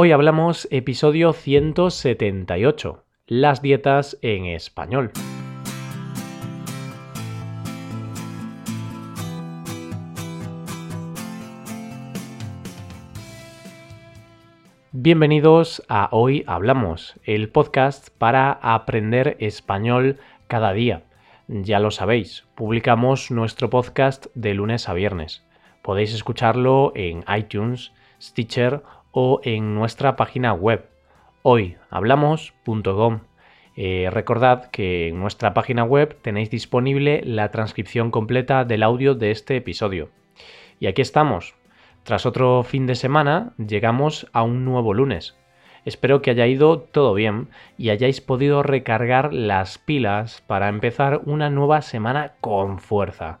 Hoy hablamos episodio 178, las dietas en español. Bienvenidos a Hoy Hablamos, el podcast para aprender español cada día. Ya lo sabéis, publicamos nuestro podcast de lunes a viernes. Podéis escucharlo en iTunes, Stitcher o en nuestra página web hoyhablamos.com. Eh, recordad que en nuestra página web tenéis disponible la transcripción completa del audio de este episodio. Y aquí estamos. Tras otro fin de semana, llegamos a un nuevo lunes. Espero que haya ido todo bien y hayáis podido recargar las pilas para empezar una nueva semana con fuerza.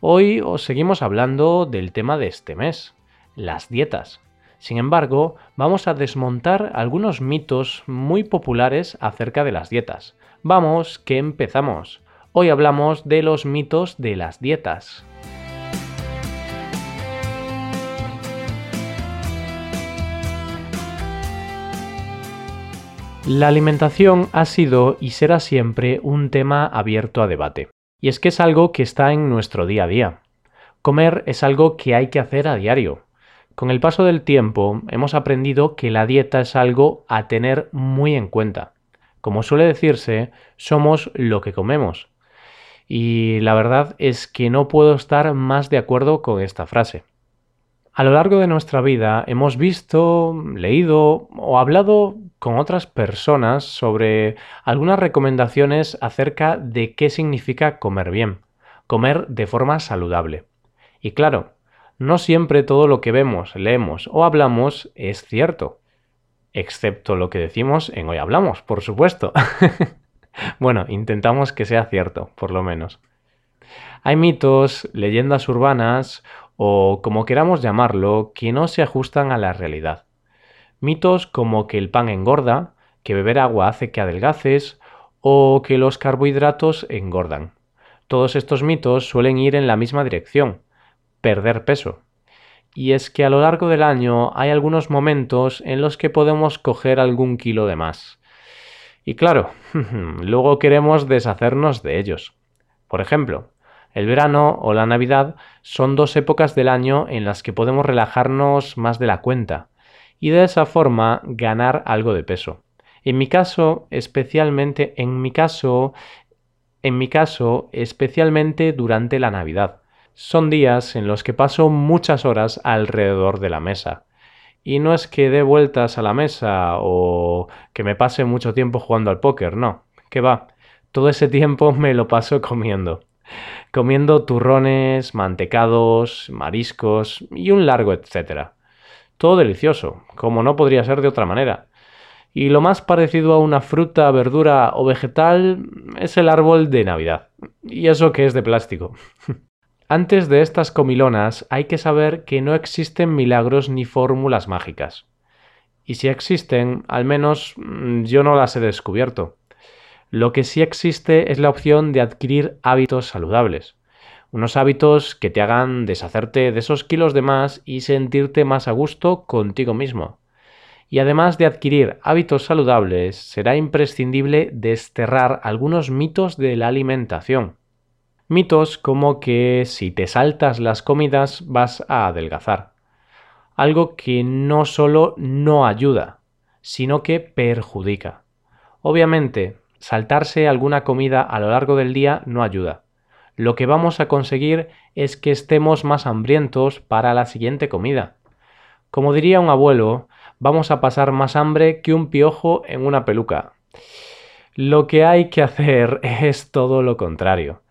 Hoy os seguimos hablando del tema de este mes, las dietas. Sin embargo, vamos a desmontar algunos mitos muy populares acerca de las dietas. Vamos, que empezamos. Hoy hablamos de los mitos de las dietas. La alimentación ha sido y será siempre un tema abierto a debate. Y es que es algo que está en nuestro día a día. Comer es algo que hay que hacer a diario, con el paso del tiempo hemos aprendido que la dieta es algo a tener muy en cuenta. Como suele decirse, somos lo que comemos. Y la verdad es que no puedo estar más de acuerdo con esta frase. A lo largo de nuestra vida hemos visto, leído o hablado con otras personas sobre algunas recomendaciones acerca de qué significa comer bien, comer de forma saludable. Y claro, no siempre todo lo que vemos, leemos o hablamos es cierto. Excepto lo que decimos en hoy hablamos, por supuesto. bueno, intentamos que sea cierto, por lo menos. Hay mitos, leyendas urbanas o como queramos llamarlo, que no se ajustan a la realidad. Mitos como que el pan engorda, que beber agua hace que adelgaces o que los carbohidratos engordan. Todos estos mitos suelen ir en la misma dirección, perder peso. Y es que a lo largo del año hay algunos momentos en los que podemos coger algún kilo de más. Y claro, luego queremos deshacernos de ellos. Por ejemplo, el verano o la Navidad son dos épocas del año en las que podemos relajarnos más de la cuenta y de esa forma ganar algo de peso. En mi caso, especialmente en mi caso, en mi caso, especialmente durante la Navidad son días en los que paso muchas horas alrededor de la mesa. Y no es que dé vueltas a la mesa o que me pase mucho tiempo jugando al póker, no, que va. Todo ese tiempo me lo paso comiendo. Comiendo turrones, mantecados, mariscos y un largo etcétera. Todo delicioso, como no podría ser de otra manera. Y lo más parecido a una fruta, verdura o vegetal es el árbol de Navidad. Y eso que es de plástico. Antes de estas comilonas hay que saber que no existen milagros ni fórmulas mágicas. Y si existen, al menos mm, yo no las he descubierto. Lo que sí existe es la opción de adquirir hábitos saludables. Unos hábitos que te hagan deshacerte de esos kilos de más y sentirte más a gusto contigo mismo. Y además de adquirir hábitos saludables, será imprescindible desterrar algunos mitos de la alimentación. Mitos como que si te saltas las comidas vas a adelgazar. Algo que no solo no ayuda, sino que perjudica. Obviamente, saltarse alguna comida a lo largo del día no ayuda. Lo que vamos a conseguir es que estemos más hambrientos para la siguiente comida. Como diría un abuelo, vamos a pasar más hambre que un piojo en una peluca. Lo que hay que hacer es todo lo contrario.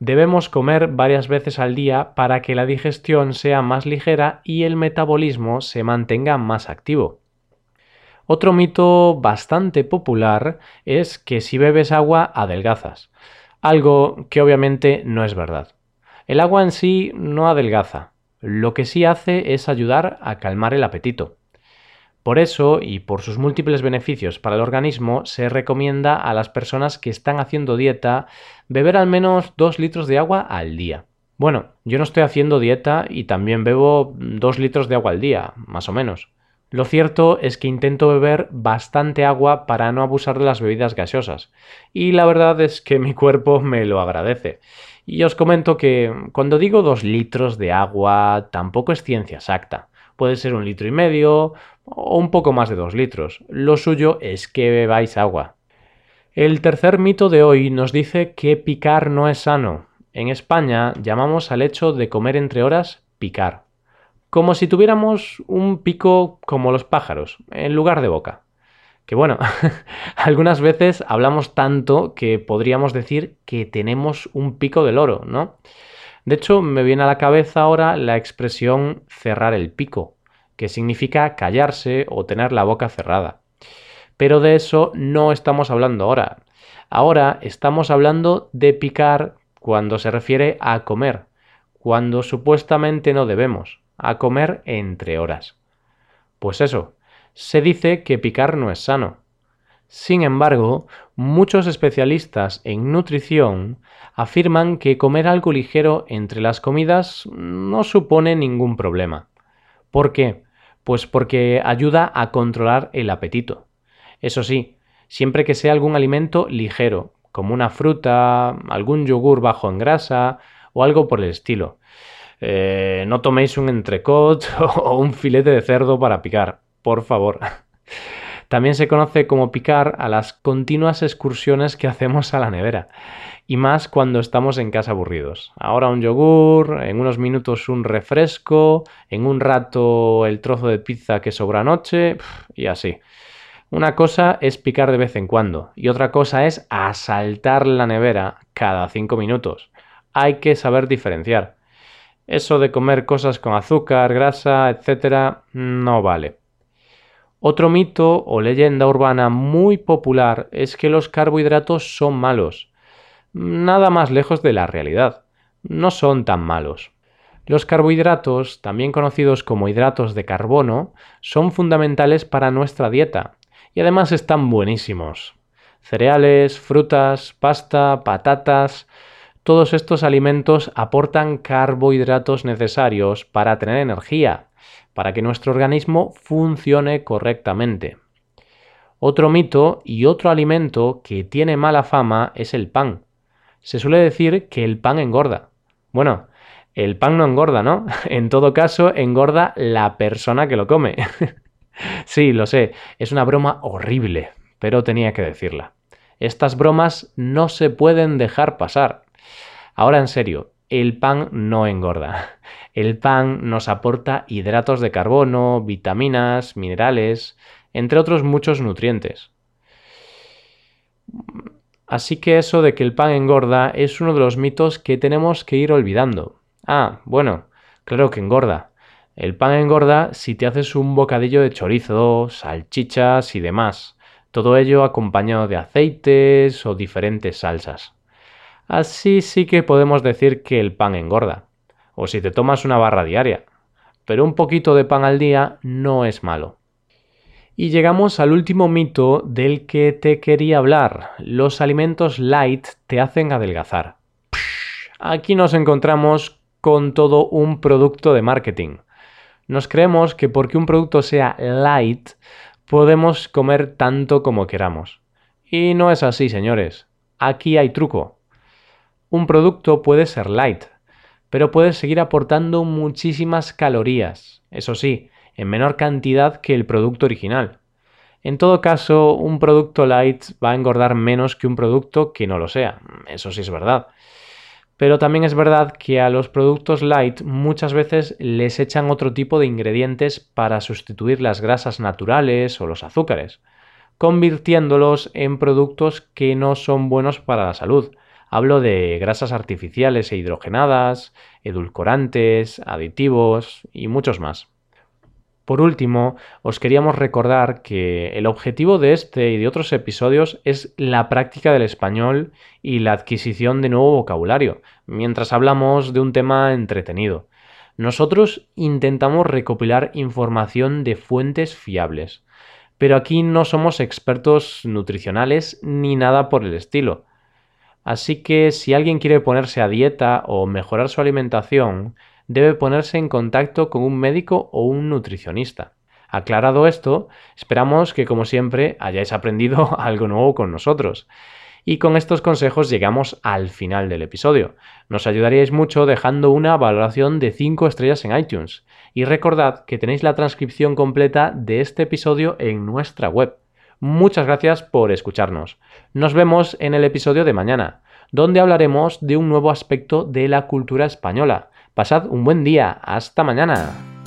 Debemos comer varias veces al día para que la digestión sea más ligera y el metabolismo se mantenga más activo. Otro mito bastante popular es que si bebes agua adelgazas, algo que obviamente no es verdad. El agua en sí no adelgaza, lo que sí hace es ayudar a calmar el apetito. Por eso, y por sus múltiples beneficios para el organismo, se recomienda a las personas que están haciendo dieta beber al menos 2 litros de agua al día. Bueno, yo no estoy haciendo dieta y también bebo 2 litros de agua al día, más o menos. Lo cierto es que intento beber bastante agua para no abusar de las bebidas gaseosas, y la verdad es que mi cuerpo me lo agradece. Y os comento que cuando digo dos litros de agua tampoco es ciencia exacta. Puede ser un litro y medio o un poco más de dos litros. Lo suyo es que bebáis agua. El tercer mito de hoy nos dice que picar no es sano. En España llamamos al hecho de comer entre horas picar como si tuviéramos un pico como los pájaros, en lugar de boca. Que bueno, algunas veces hablamos tanto que podríamos decir que tenemos un pico del oro, ¿no? De hecho, me viene a la cabeza ahora la expresión cerrar el pico, que significa callarse o tener la boca cerrada. Pero de eso no estamos hablando ahora. Ahora estamos hablando de picar cuando se refiere a comer, cuando supuestamente no debemos a comer entre horas. Pues eso, se dice que picar no es sano. Sin embargo, muchos especialistas en nutrición afirman que comer algo ligero entre las comidas no supone ningún problema. ¿Por qué? Pues porque ayuda a controlar el apetito. Eso sí, siempre que sea algún alimento ligero, como una fruta, algún yogur bajo en grasa o algo por el estilo. Eh, no toméis un entrecot o un filete de cerdo para picar, por favor. También se conoce como picar a las continuas excursiones que hacemos a la nevera, y más cuando estamos en casa aburridos. Ahora un yogur, en unos minutos un refresco, en un rato el trozo de pizza que sobra anoche, y así. Una cosa es picar de vez en cuando, y otra cosa es asaltar la nevera cada cinco minutos. Hay que saber diferenciar. Eso de comer cosas con azúcar, grasa, etc., no vale. Otro mito o leyenda urbana muy popular es que los carbohidratos son malos. Nada más lejos de la realidad. No son tan malos. Los carbohidratos, también conocidos como hidratos de carbono, son fundamentales para nuestra dieta y además están buenísimos. Cereales, frutas, pasta, patatas, todos estos alimentos aportan carbohidratos necesarios para tener energía, para que nuestro organismo funcione correctamente. Otro mito y otro alimento que tiene mala fama es el pan. Se suele decir que el pan engorda. Bueno, el pan no engorda, ¿no? En todo caso, engorda la persona que lo come. sí, lo sé, es una broma horrible, pero tenía que decirla. Estas bromas no se pueden dejar pasar. Ahora en serio, el pan no engorda. El pan nos aporta hidratos de carbono, vitaminas, minerales, entre otros muchos nutrientes. Así que eso de que el pan engorda es uno de los mitos que tenemos que ir olvidando. Ah, bueno, claro que engorda. El pan engorda si te haces un bocadillo de chorizo, salchichas y demás. Todo ello acompañado de aceites o diferentes salsas. Así sí que podemos decir que el pan engorda. O si te tomas una barra diaria. Pero un poquito de pan al día no es malo. Y llegamos al último mito del que te quería hablar. Los alimentos light te hacen adelgazar. Aquí nos encontramos con todo un producto de marketing. Nos creemos que porque un producto sea light, podemos comer tanto como queramos. Y no es así, señores. Aquí hay truco. Un producto puede ser light, pero puede seguir aportando muchísimas calorías, eso sí, en menor cantidad que el producto original. En todo caso, un producto light va a engordar menos que un producto que no lo sea, eso sí es verdad. Pero también es verdad que a los productos light muchas veces les echan otro tipo de ingredientes para sustituir las grasas naturales o los azúcares, convirtiéndolos en productos que no son buenos para la salud Hablo de grasas artificiales e hidrogenadas, edulcorantes, aditivos y muchos más. Por último, os queríamos recordar que el objetivo de este y de otros episodios es la práctica del español y la adquisición de nuevo vocabulario, mientras hablamos de un tema entretenido. Nosotros intentamos recopilar información de fuentes fiables, pero aquí no somos expertos nutricionales ni nada por el estilo. Así que si alguien quiere ponerse a dieta o mejorar su alimentación, debe ponerse en contacto con un médico o un nutricionista. Aclarado esto, esperamos que como siempre hayáis aprendido algo nuevo con nosotros. Y con estos consejos llegamos al final del episodio. Nos ayudaríais mucho dejando una valoración de 5 estrellas en iTunes. Y recordad que tenéis la transcripción completa de este episodio en nuestra web. Muchas gracias por escucharnos. Nos vemos en el episodio de mañana, donde hablaremos de un nuevo aspecto de la cultura española. Pasad un buen día. Hasta mañana.